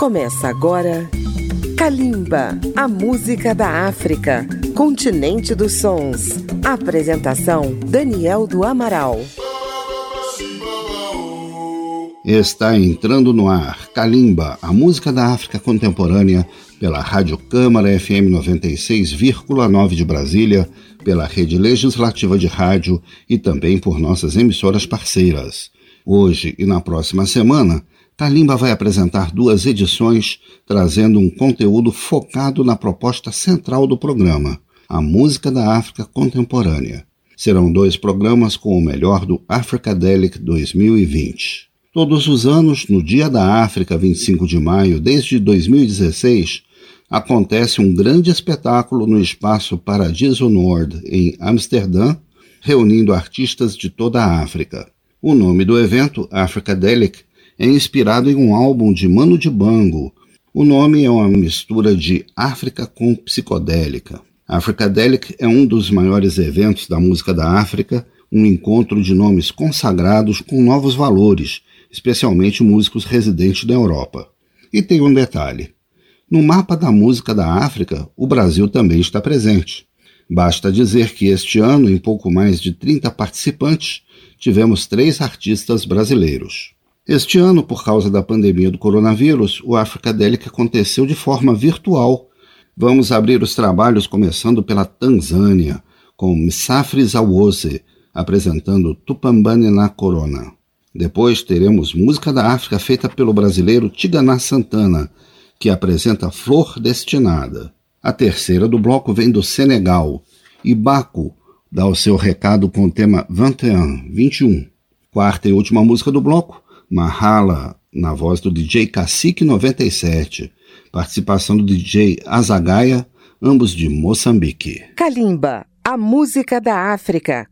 Começa agora Kalimba, a música da África, continente dos sons. Apresentação Daniel do Amaral. Está entrando no ar Kalimba, a música da África contemporânea, pela Rádio Câmara FM 96,9 de Brasília, pela Rede Legislativa de Rádio e também por nossas emissoras parceiras. Hoje e na próxima semana, Kalimba vai apresentar duas edições trazendo um conteúdo focado na proposta central do programa, a música da África contemporânea. Serão dois programas com o melhor do Africadelic 2020. Todos os anos, no Dia da África, 25 de maio, desde 2016, acontece um grande espetáculo no espaço Paradiso Nord, em Amsterdã, reunindo artistas de toda a África. O nome do evento, Africadelic, é inspirado em um álbum de Mano de Bango. O nome é uma mistura de África com psicodélica. Africadelic é um dos maiores eventos da música da África, um encontro de nomes consagrados com novos valores, especialmente músicos residentes da Europa. E tem um detalhe: no mapa da música da África, o Brasil também está presente. Basta dizer que este ano, em pouco mais de 30 participantes, tivemos três artistas brasileiros. Este ano, por causa da pandemia do coronavírus, o Africadelic aconteceu de forma virtual. Vamos abrir os trabalhos começando pela Tanzânia, com Msafri Zawose apresentando Tupambane na Corona. Depois teremos música da África feita pelo brasileiro Tiganá Santana, que apresenta Flor Destinada. A terceira do bloco vem do Senegal, e Baco dá o seu recado com o tema 21, 21. Quarta e última música do bloco, Mahala, na voz do DJ Cacique 97, participação do DJ Azagaia, ambos de Moçambique. Kalimba, a música da África.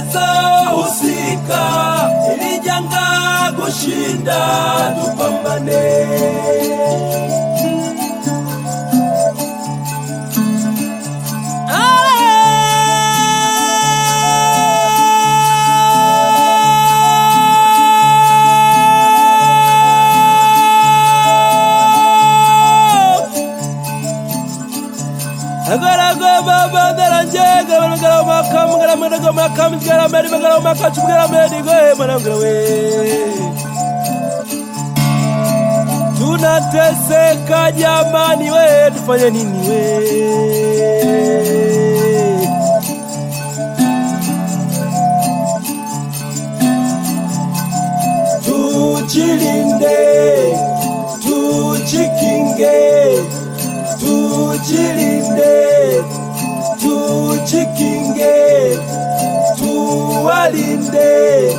Vigezo husika, ili janga kushinda, tupambane. mwene go mwaka a mbere bagara mwaka chumugara mbere go mwanangu we tunateseka jamani we tufanye nini we? Tuwalinde,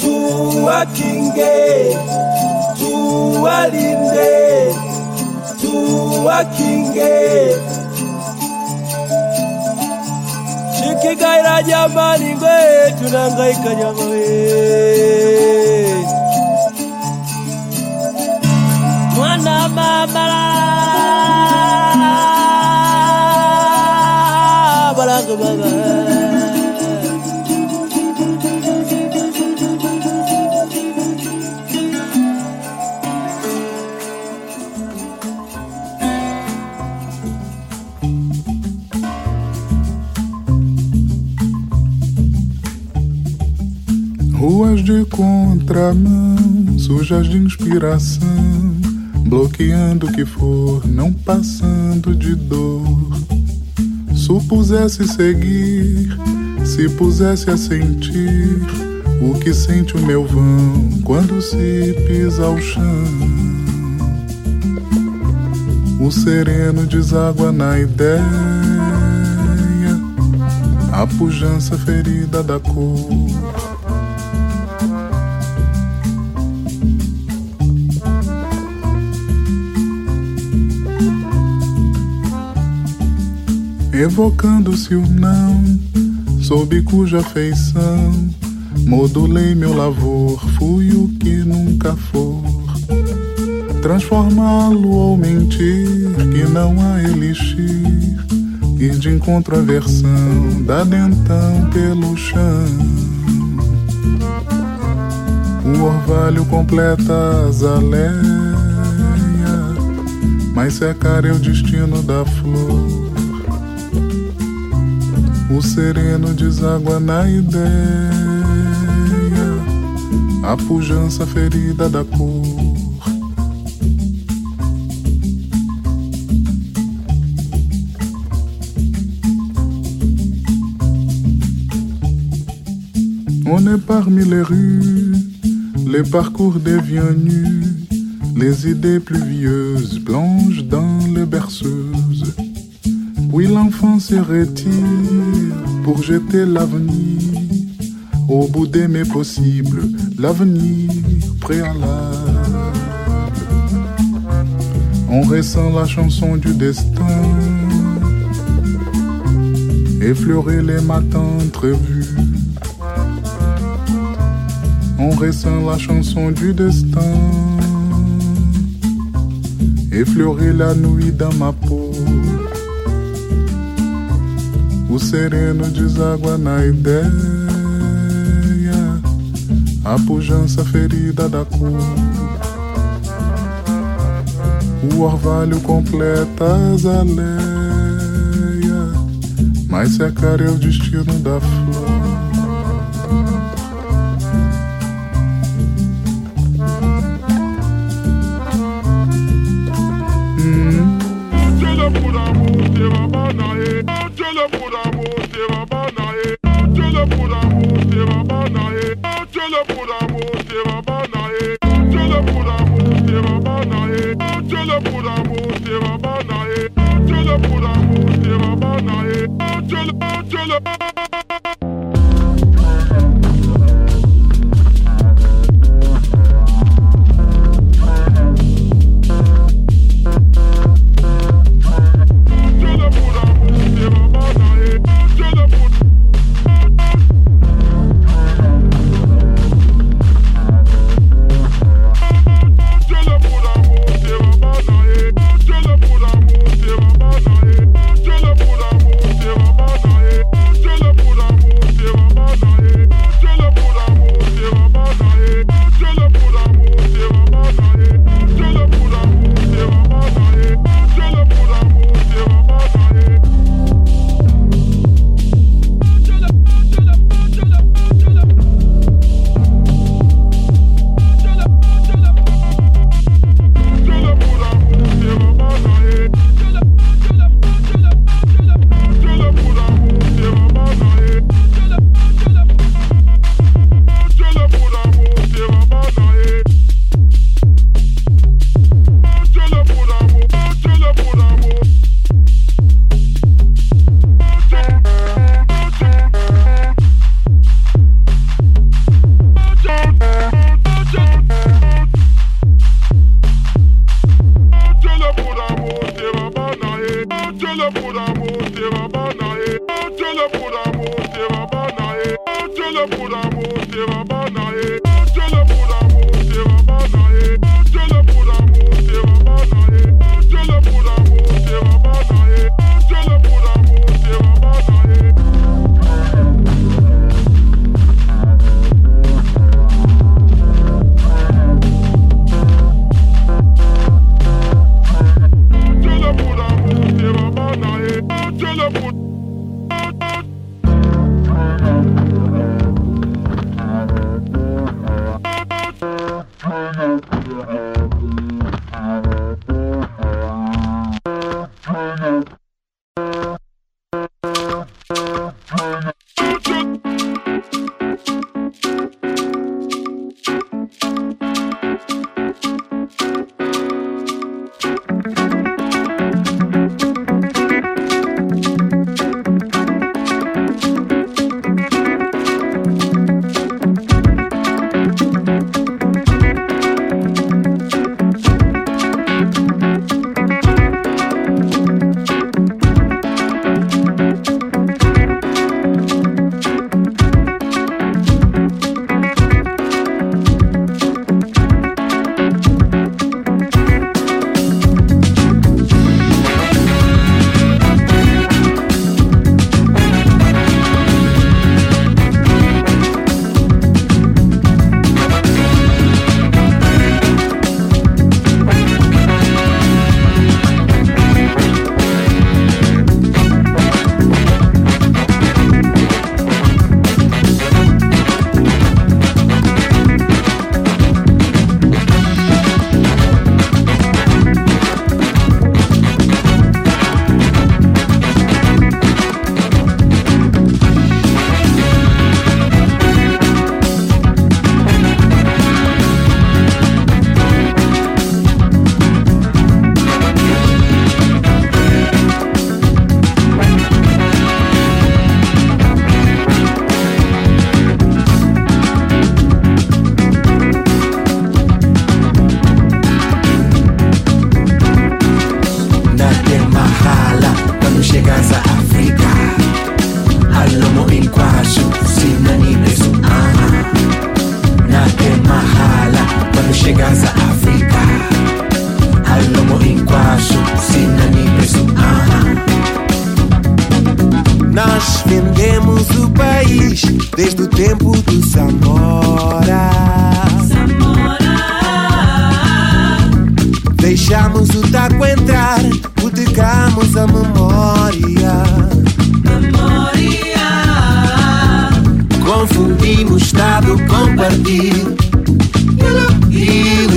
tuwakinge, tuwalinde, tuwakinge. Shikigaira jamani, ngwe tunangaika nyama de contramão, sujas de inspiração, bloqueando o que for, não passando de dor. Supusesse seguir, se pusesse a sentir o que sente o meu vão quando se pisa o chão. O sereno deságua na ideia, a pujança ferida da cor. Evocando-se o não, sob cuja feição modulei meu lavor, fui o que nunca for. Transformá-lo ou mentir, que não há elixir, ir de encontro à versão, da dentão pelo chão. O orvalho completa a azaleia, mas secar é o destino da flor. Sereno deságua na ideia, a pujança ferida da. On est parmi les rues, les parcours deviennent nus, les idées pluvieuses plongent dans les berceuses. Oui, l'enfant se retire pour jeter l'avenir au bout des mes possibles, l'avenir préalable. On ressent la chanson du destin, effleurer les matins prévus. On ressent la chanson du destin, effleurer la nuit dans ma peau. O sereno deságua na ideia, a pujança ferida da cor. O orvalho completa as aleias, mas secar é o destino da flor.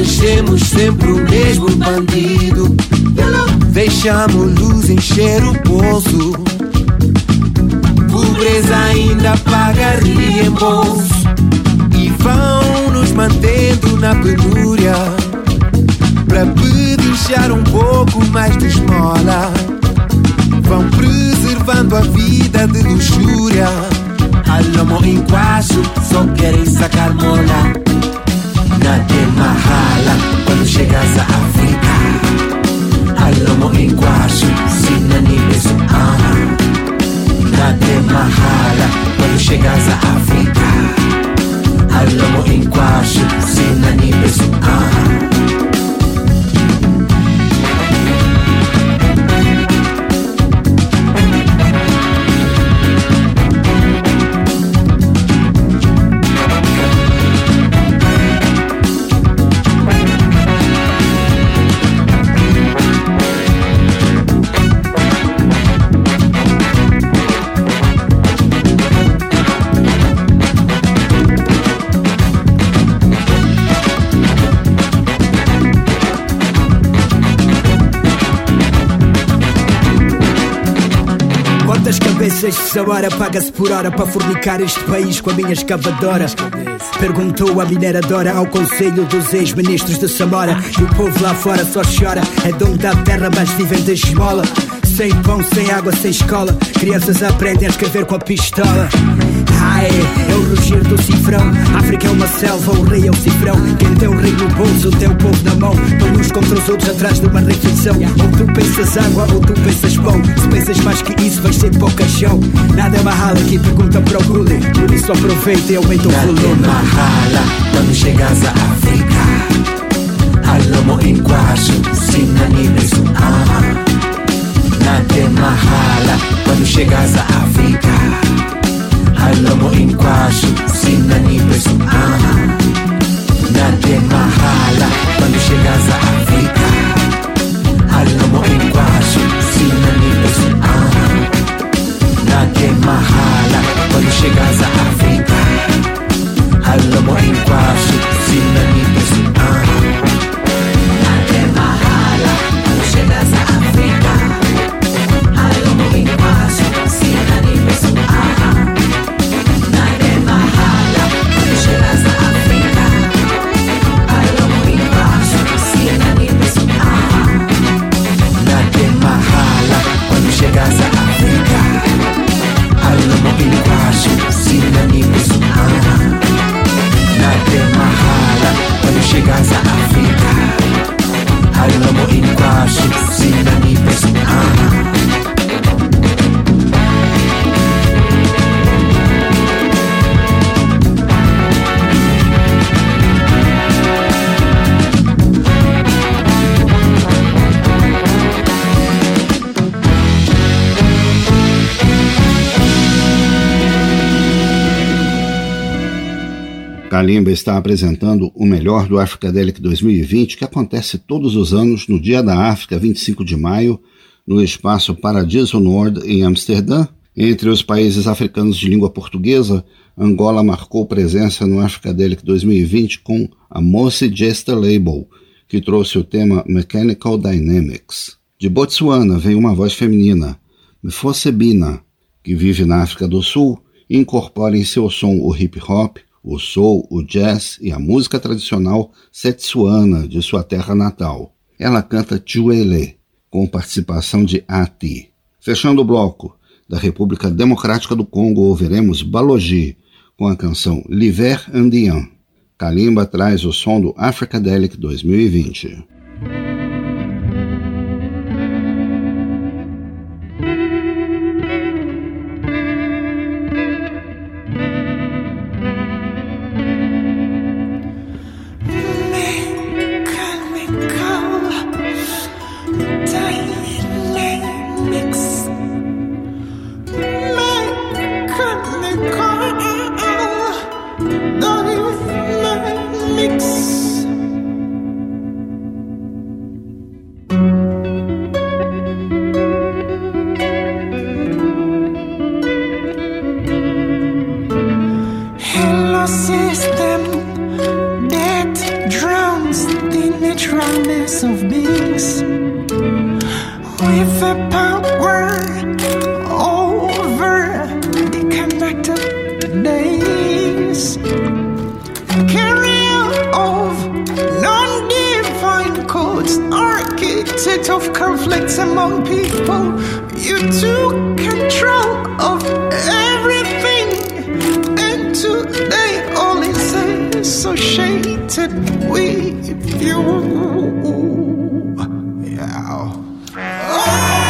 Elegemos sempre o mesmo bandido. Deixamos luz encher o poço. Pobreza ainda paga reembolso. E vão nos mantendo na penúria. Pra pedinchar um pouco mais de esmola. Vão preservando a vida de luxúria. Alomo em quase, só querem sacar mola. Nade mahala, quando chegas à África. Alomo em quase, sinani ah. Nade mahala, quando chegas à África. Alomo em quase, sinani beso ah. Quantas cabeças de Samara paga-se por hora para fornicar este país com a minha escavadora? Perguntou a mineradora ao conselho dos ex-ministros de Samora. E o povo lá fora só chora, é dono da terra, mas vivem de esmola. Sem pão, sem água, sem escola. Crianças aprendem a escrever com a pistola. Ai, é o rugir do cifrão. África é uma selva, o rei é o cifrão. Quem tem o rei no bolso, tem o povo na mão. Estão uns contra os outros atrás de uma refeição. Ou tu pensas água, ou tu pensas pão. Se pensas mais que isso, vais ser pouca chão. Nada é mahal aqui, pergunta para o Gulli. Por isso aproveita e aumenta o Nade volume. mahala, quando chegas à África. Alomo em quase, sinani beso ah. Nade mahala, quando chegas à África. Alam mo in kwasyo, sinanibay sumahan Natin mahala, pag siya sa Afrika. Alam mo in kwasyo, sinanibay sumahan Natin mahala, pag siya sa Afrika. Alam mo in kwasyo, sinanibay sumahan Natin mahala, pag sa Afrika. Alam mo in kwasyo, sinanibay ah. fácil se dinamismo Na Guerra quando chegas à África Hailamo em quase, se Ah. Kalimba está apresentando o melhor do Africadelic 2020, que acontece todos os anos no Dia da África, 25 de maio, no espaço Paradiso Nord, em Amsterdã. Entre os países africanos de língua portuguesa, Angola marcou presença no Africadelic 2020 com a Mosse Jester Label, que trouxe o tema Mechanical Dynamics. De Botsuana vem uma voz feminina, Mfosebina, que vive na África do Sul e incorpora em seu som o hip hop, o soul, o jazz e a música tradicional setsuana de sua terra natal. Ela canta Tchuele, com participação de Ati. Fechando o bloco, da República Democrática do Congo ouviremos Balogi, com a canção L'Hiver Indien. Kalimba traz o som do Africadelic 2020. Oh!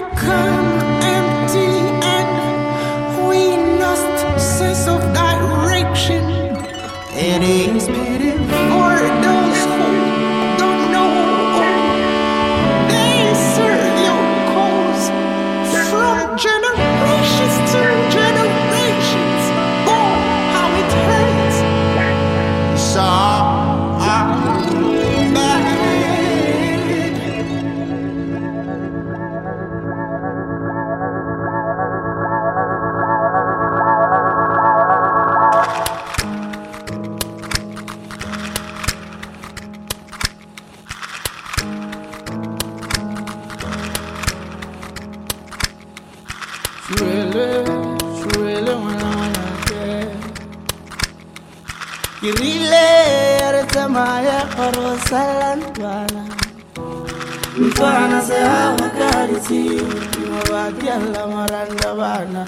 Become yalla maranda bana.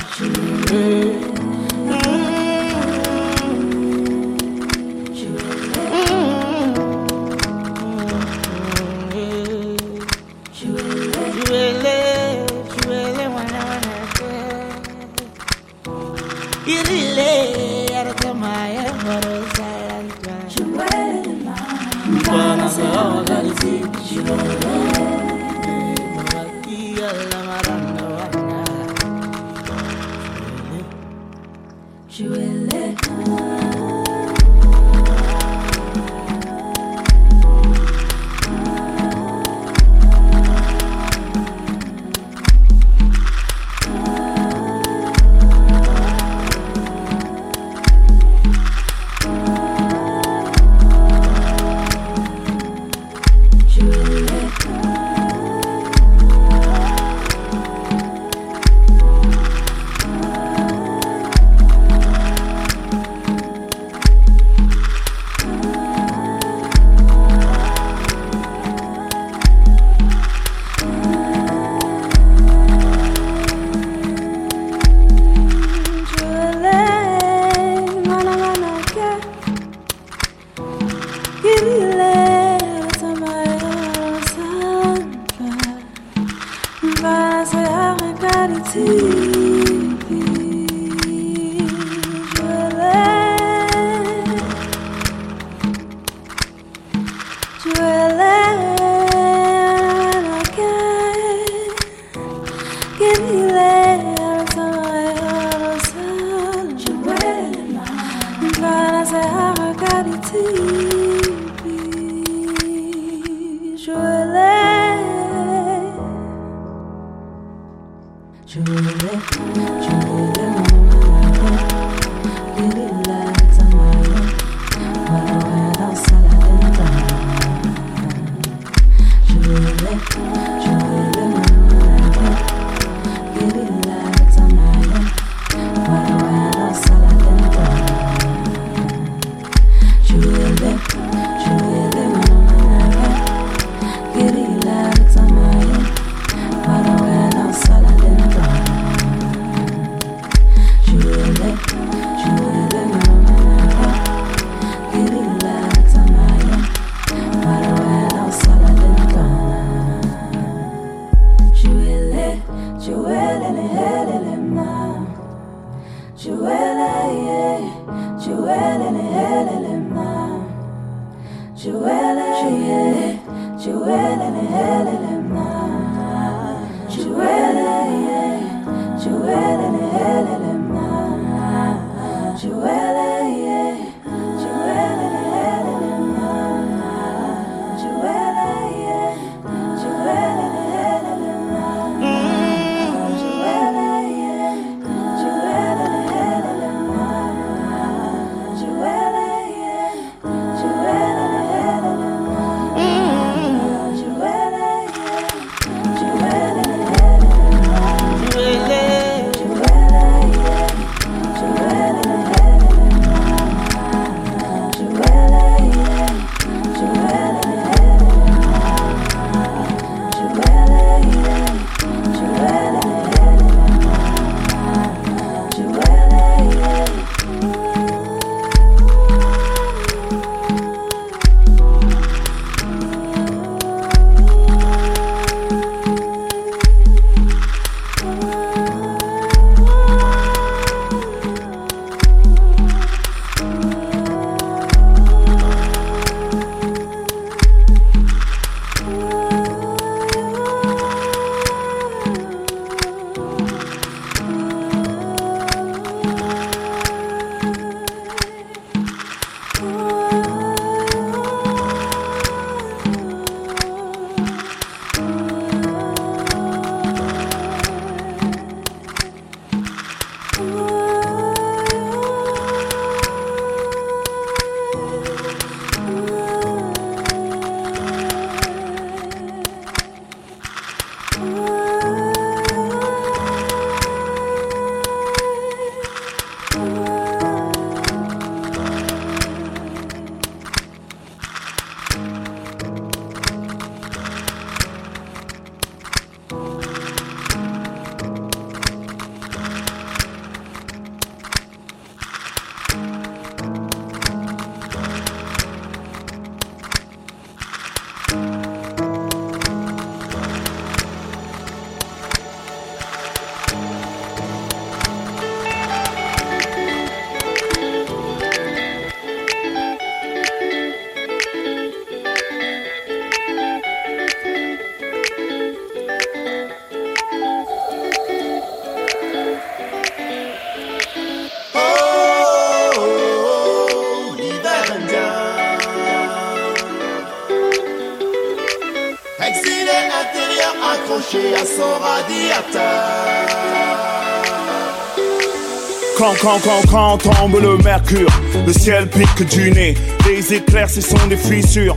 Quand, quand, quand, tombe le mercure, le ciel pique du nez. Les éclairs, ce sont des fissures.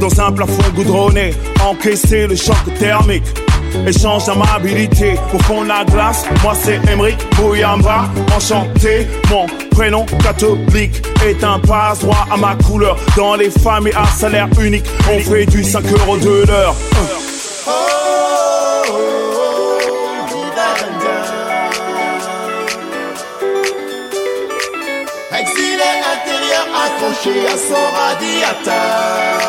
Dans un plafond goudronné, encaisser le choc thermique. Échange d'amabilité pour fond la glace. Moi c'est Emric Bouyamba, enchanté. Mon prénom catholique est un passe-droit à ma couleur. Dans les familles à salaire unique, on fait du 5 euros de l'heure. Accroché à son radiateur.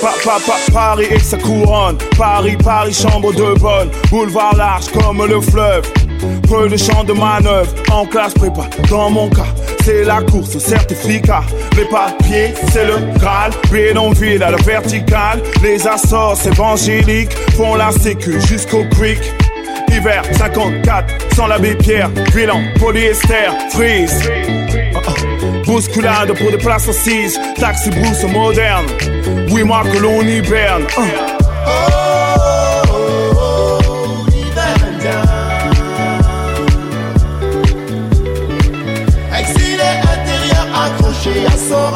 Pa, pa, pa, Paris et sa couronne. Paris, Paris, chambre de bonne. Boulevard large comme le fleuve. Peu de champs de manœuvre en classe prépa. Dans mon cas, c'est la course certificat. Les papiers, c'est le Graal. Bénonville à la verticale. Les assorts évangéliques font la sécu jusqu'au creek. Hiver 54, sans l'abbé Pierre, bilan polyester, freeze. Bousculade pour des places assises, taxi brousse moderne. Oui, moi que l'on hiberne. Accroché à son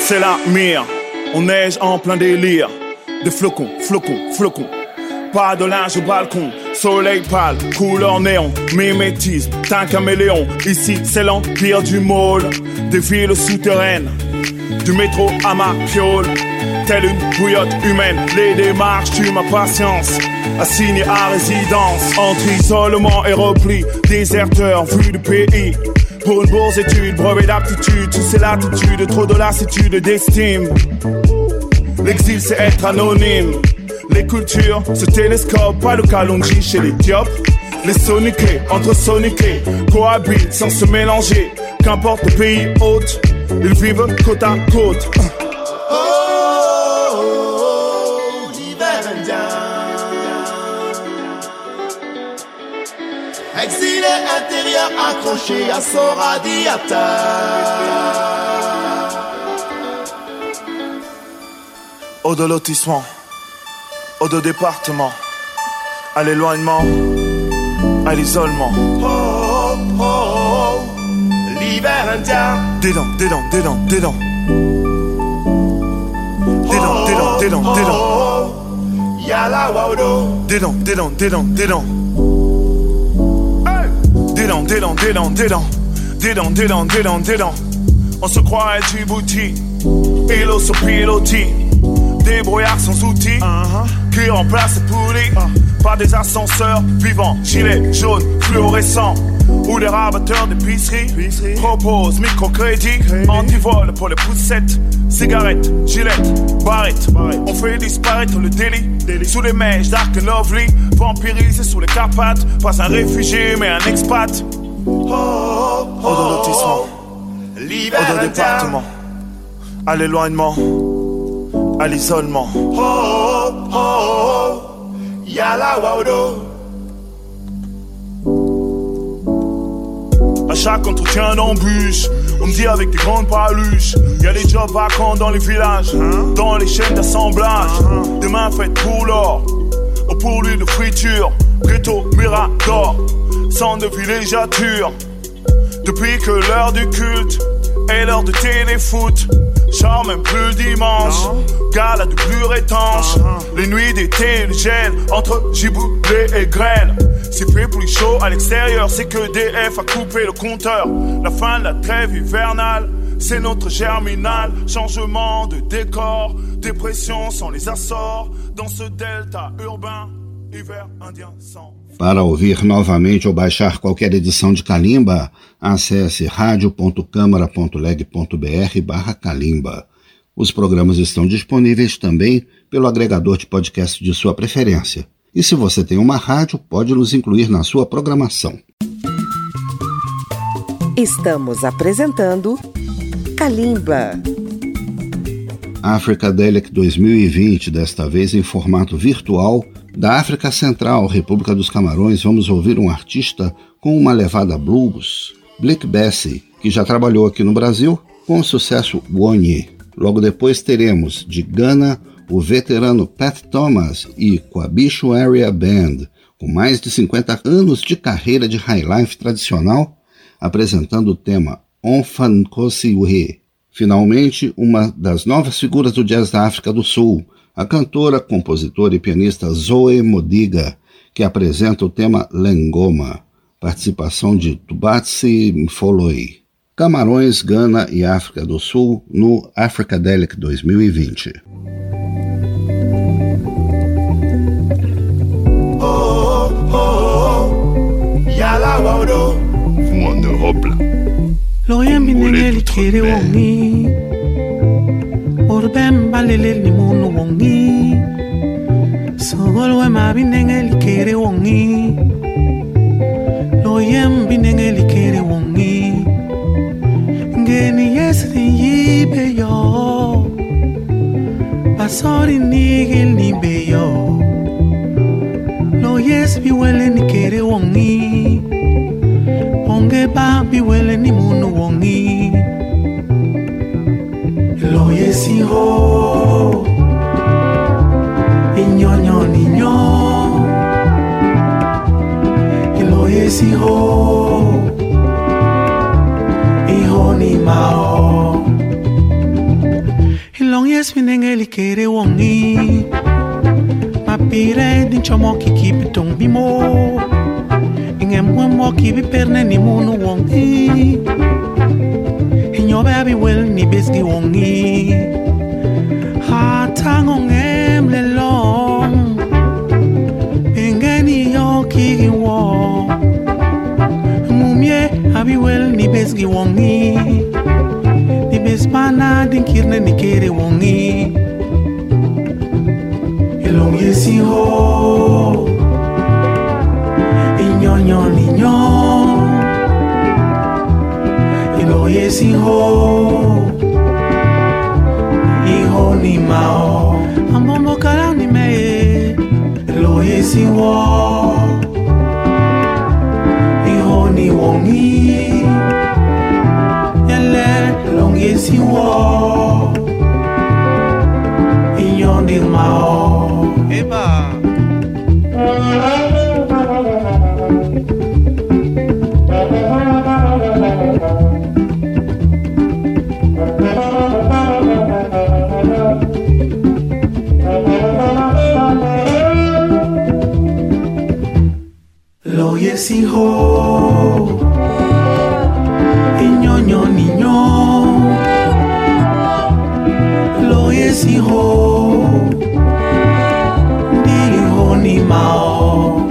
C'est la mire. On neige en plein délire. Des flocons, flocons, flocons. Pas de linge au balcon. Soleil pâle, couleur néon. Mimétisme, un caméléon. Ici, c'est l'empire du môle. Des villes souterraines. Du métro à ma piole. Telle une bouillotte humaine. Les démarches tuent ma patience. Assigné à résidence. Entre isolement et repli. Déserteur, vu du pays. Pour une bourse étude, brevet d'aptitude, tu sais l'attitude, trop de lassitude d'estime. L'exil c'est être anonyme. Les cultures se télescopent, pas le calongi chez les. Les soniqués, entre soniqués, cohabitent sans se mélanger. Qu'importe le pays hôte, ils vivent côte à côte. intérieur accroché à son radiateur. Au de lotissement, au de département, à l'éloignement, à l'isolement. Oh, oh, oh, l'hiver indien. Des dents, des dents, des dents, des dents. Oh, oh, oh, Yala waudo. Des dents, des dents d'élan, d'élan, d'élan, d'élan, d'élan, d'élan, d'élan, d'élan. On se croit à Djibouti, îlot sur pilotis, débrouillard sans outils, uh -huh. qui remplace les poulies. Uh. Par des ascenseurs vivants. Gilets jaunes, fluorescents. Ou des rabatteurs d'épicerie. Propose microcrédit. Antivol pour les poussettes. Cigarettes, gilettes, barrettes. On fait disparaître le délit. Sous les mèches dark and lovely. Vampirisé sous les Carpates. Pas un réfugié, mais un expat. Oh, oh, Au indien. département. À l'éloignement, à l'isolement. Oh, oh, oh, oh, yala waudo. À chaque entretien d'embûche, on me dit avec des grandes paluches. Y des jobs vacants dans les villages, dans les chaînes d'assemblage. Des mains faites pour l'or, au pourlu de friture. Ghetto Mirador, centre de villégiature. Depuis que l'heure du culte est l'heure de téléfoot. Char même plus dimanche, gala de plus étanche. Les nuits d'été, le gel entre giboulée et grêle. C'est fait plus chaud à l'extérieur, c'est que DF a coupé le compteur. La fin de la trêve hivernale, c'est notre germinal. Changement de décor, dépression sans les Açores. Dans ce delta urbain, hiver indien sans. Para ouvir novamente ou baixar qualquer edição de Kalimba, acesse radio.câmara.leg.br barra Kalimba. Os programas estão disponíveis também pelo agregador de podcast de sua preferência. E se você tem uma rádio, pode nos incluir na sua programação. Estamos apresentando Kalimba. Africa Delic 2020, desta vez em formato virtual, da África Central, República dos Camarões, vamos ouvir um artista com uma levada blues, Blick Bessie, que já trabalhou aqui no Brasil com o sucesso Wonye. Logo depois teremos de Gana o veterano Pat Thomas e Kwabicho Area Band, com mais de 50 anos de carreira de highlife tradicional, apresentando o tema Onfan Kosiwe. Finalmente, uma das novas figuras do jazz da África do Sul, a cantora, compositora e pianista Zoe Modiga, que apresenta o tema Lengoma, participação de Tubatsi Mfoloi. Camarões, Gana e África do Sul no Africadelic 2020. Vous en Europe là. Loyen binengeli kere wongi leleli munhu wongi. Sokolo wemabinenge likere wongi. Loyem binenge likere wongi. Ngeni yesri yibe yo. Basori nigel nibe yo. Loyes biwele ni kere wongi. Bonge ba biwele ni munhu wongi. si ho Igno nyo ni nyo Ilo ye si ho Iho ni mao. Ilong yes mineng elikere wongi. Mapire din chomo kikip tong bimo Ingem wemo kibi perne ni munu wongi Ingem wemo kibi perne ni munu wongi. bebhi welni besiwongi hathango ngemlelo bengeni yokikiwo mumye abiwelni besiwongi nibesipana ni nikere wongi. Ilong yesiho is iho iho ni mao. Amombo kala ni me. Lo is iho iho ni wongi ele long is iho iho ni mao. isiho inyonyo ninyo lo isiho ndiho ni maok.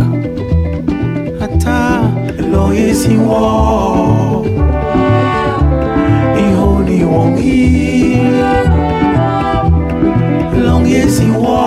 Ata lo isiwo iho ni wongi. Long isiwo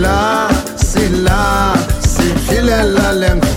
là, c'est là, c'est là Alem.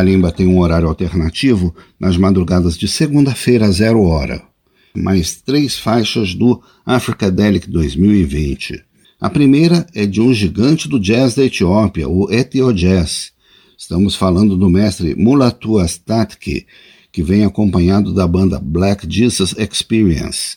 Kalimba tem um horário alternativo nas madrugadas de segunda-feira a zero hora. Mais três faixas do Africadelic 2020. A primeira é de um gigante do jazz da Etiópia, o Ethio Jazz. Estamos falando do mestre Mulatu Astatke, que vem acompanhado da banda Black Jesus Experience.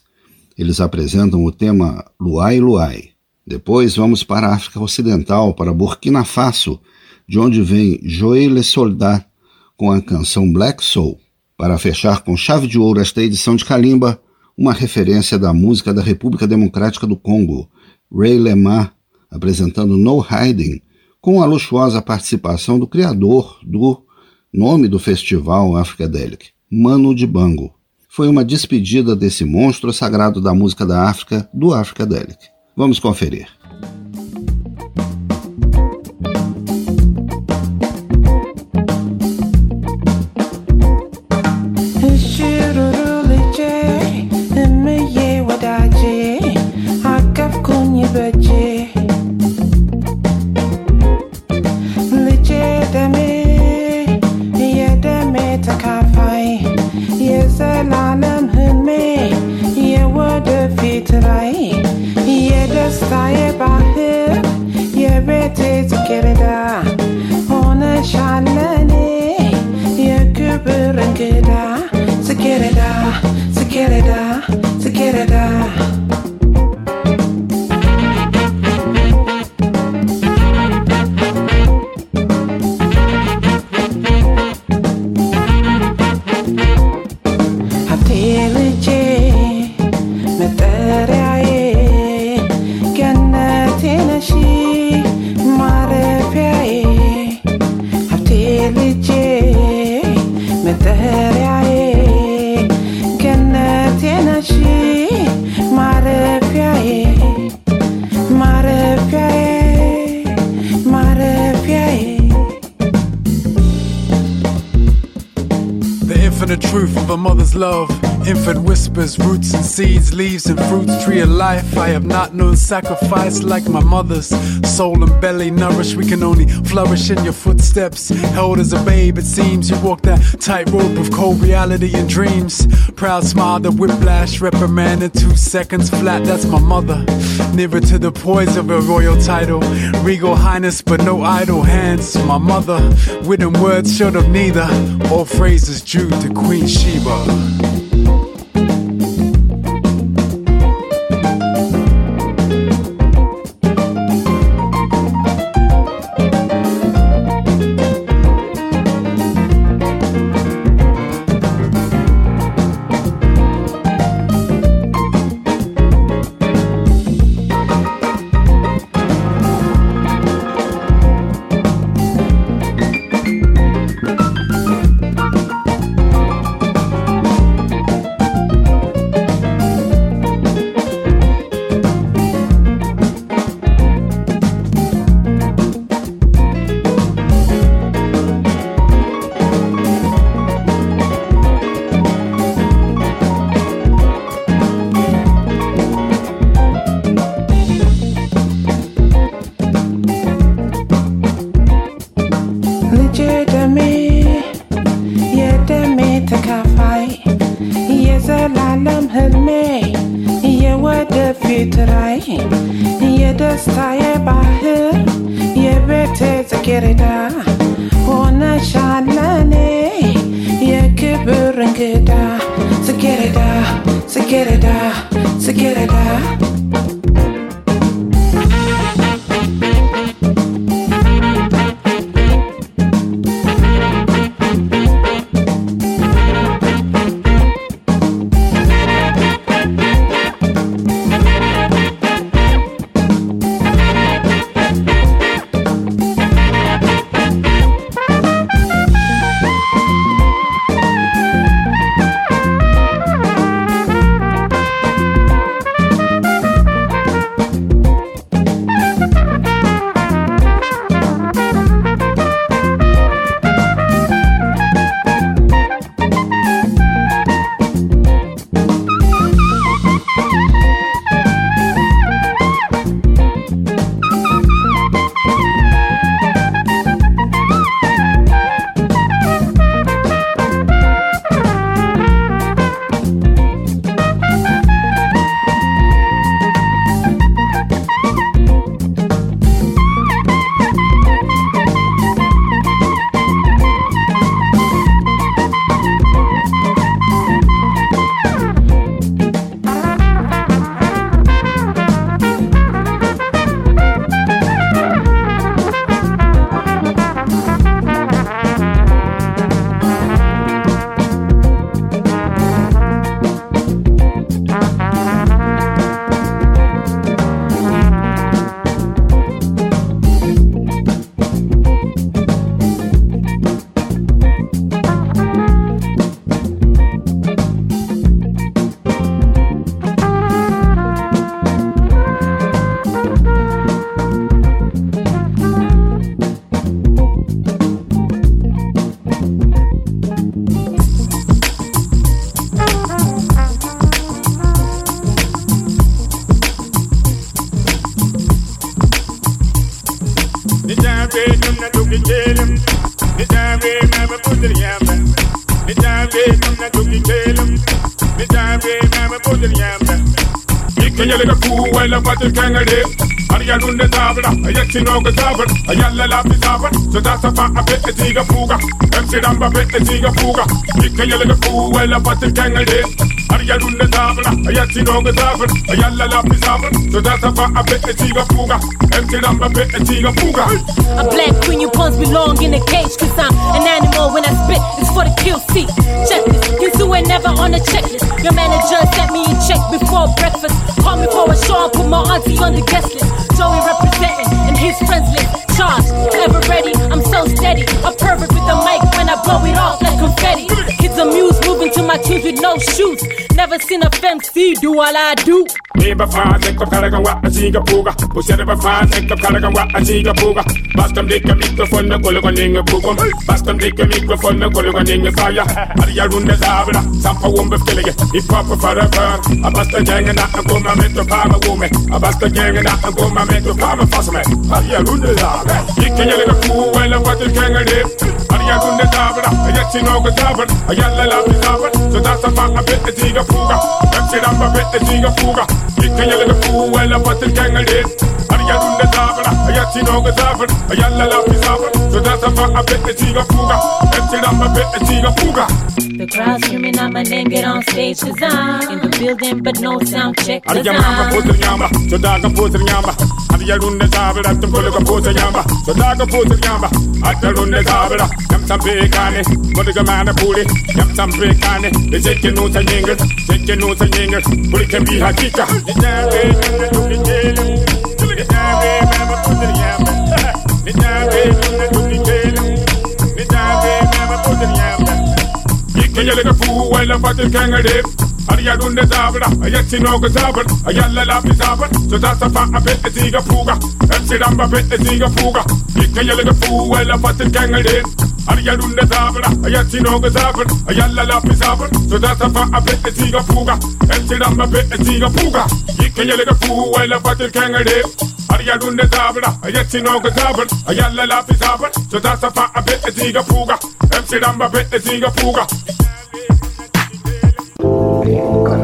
Eles apresentam o tema Luai Luai. Depois vamos para a África Ocidental, para Burkina Faso, de onde vem Joël Soldat com a canção Black Soul. Para fechar com chave de ouro esta edição de Kalimba, uma referência da música da República Democrática do Congo, Ray Lemar, apresentando No Hiding, com a luxuosa participação do criador do nome do festival Africadelic, Mano Dibango. Foi uma despedida desse monstro sagrado da música da África, do Africadelic. Vamos conferir. Not known sacrifice like my mother's. Soul and belly nourished, we can only flourish in your footsteps. Held as a babe, it seems you walk that tightrope of cold reality and dreams. Proud smile, the whiplash, reprimand in two seconds flat. That's my mother. Nearer to the poise of a royal title, regal highness, but no idle hands. My mother, written words short of neither. All phrases due to Queen Sheba. Abdul Kangadim. Arialun da zabra, a yaci no ga zabar, a yalla lafi zabar, so ta safa a fit da tiga fuga, MC Ramba fit da tiga fuga, kika yalla ga fuwa la fatil Kangadim kuwela patil kangade. Ariyalunde zabra, ayachinoga zabra, ayalla lapi zabra. So that's a fa a bit etiga fuga. MC Ramba bit etiga fuga. A black queen, you pawns belong in a cage. Cause I'm an animal when I spit, it's for the kill seat. Check you two ain't never on the checklist. Your manager sent me a check before breakfast. Call me for a show, put my auntie on the guest list. Joey representing and his friends list. Charged, ever ready, I'm so steady. I'm perfect with the mic when I blow it off like confetti kids amused, moving to my tunes with no shoes. Never seen a fancy do all I do. Neighbor fine, take the caragan wap, a chiga puga. Push it over fine, take the caragan wap, a dick a microphone, the a dick a microphone, the a fire. Filling. If basta gang and I go my mental power woman. Basta gang and I go my mental power for some. A fool I'm what you can't. Arya gunde zabra, aya chino go zabra, aya la la bi zabra. So that's a fact, I bet the tiga fuga. Back it up, I bet the tiga fuga. Kick a yellow fool, well, I'm busting gangle this. Arya gunde zabra, aya chino go zabra, aya la la bi zabra. So that's a fact, I the tiga fuga. Back it up, I bet the tiga fuga. The crowd screaming out my name, get on stage, cause I'm in the building, but no sound check. Cause I'm Adia runde tabla, tum kulu kapuza yamba. Soda kapuza yamba. Adia runde tabla, yam sampe kane. Mudi gamana puli, yam sampe kane. They shake your nose and jingle, shake your nose and jingle. Puli can be hakika. Nijabe, nunda tumi jelo. Nijabe, mama kuzi yamba. Nijabe, nunda tumi Ikkeyelega fu wala fatil kangade. Ariya dunde zabra, ayatsi noga zabra, ayalla lapi zabra. So that's a fa a bit etiga fuga. Emsi ramba bit etiga fuga. Ikkeyelega fu wala fatil kangade. Ariya dunde zabra, ayatsi noga zabra, ayalla lapi zabra. So that's a fa a bit etiga fuga. Emsi ramba bit etiga fuga. Ikkeyelega fu wala fatil kangade. Ariya dunde zabra, ayatsi noga zabra, ayalla lapi zabra. So that's a fa a bit etiga fuga. Emsi ramba bit etiga fuga. Audio.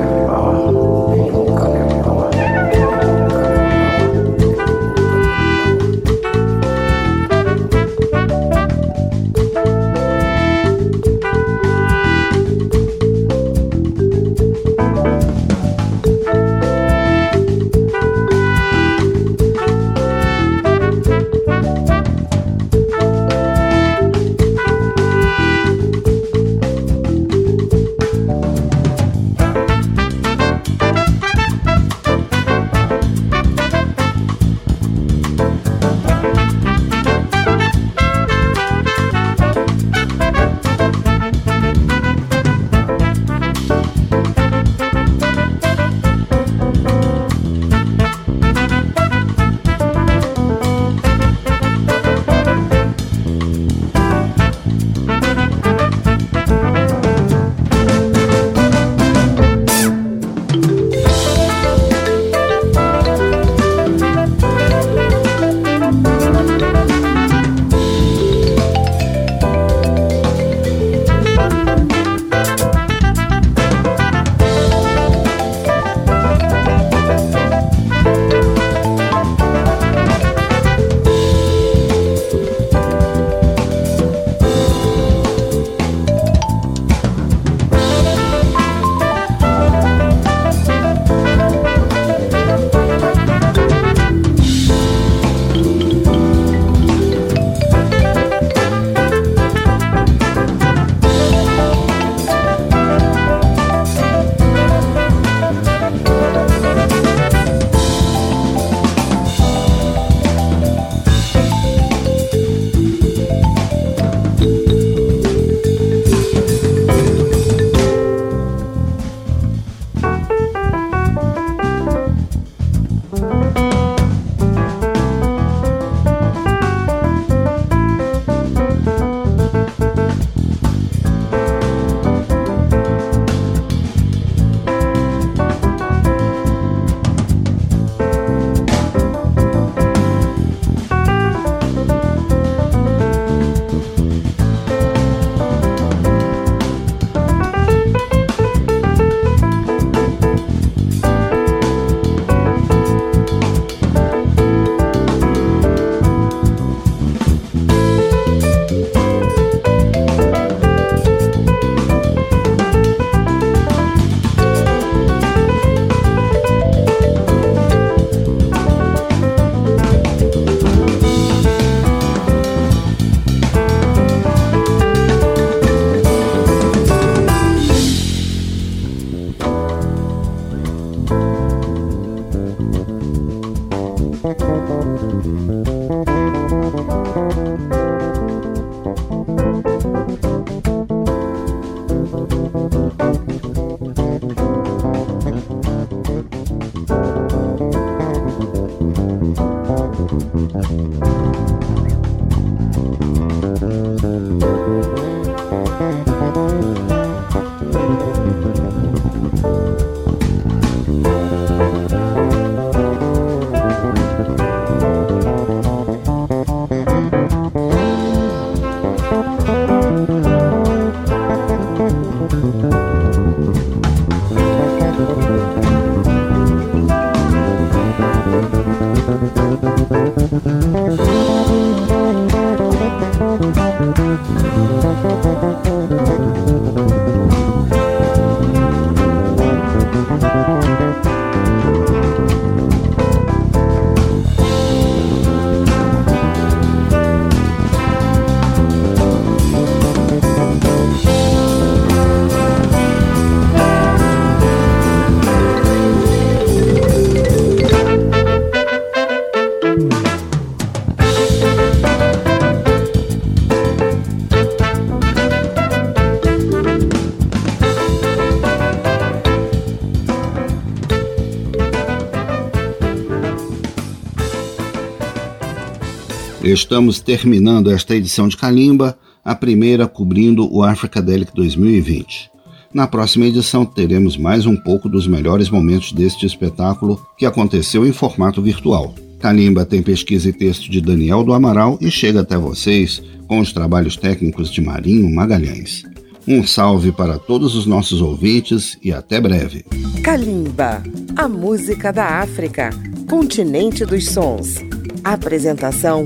Estamos terminando esta edição de Kalimba, a primeira cobrindo o Africadelic 2020. Na próxima edição teremos mais um pouco dos melhores momentos deste espetáculo que aconteceu em formato virtual. Kalimba tem pesquisa e texto de Daniel do Amaral e chega até vocês com os trabalhos técnicos de Marinho Magalhães. Um salve para todos os nossos ouvintes e até breve. Kalimba, a música da África, continente dos sons. Apresentação: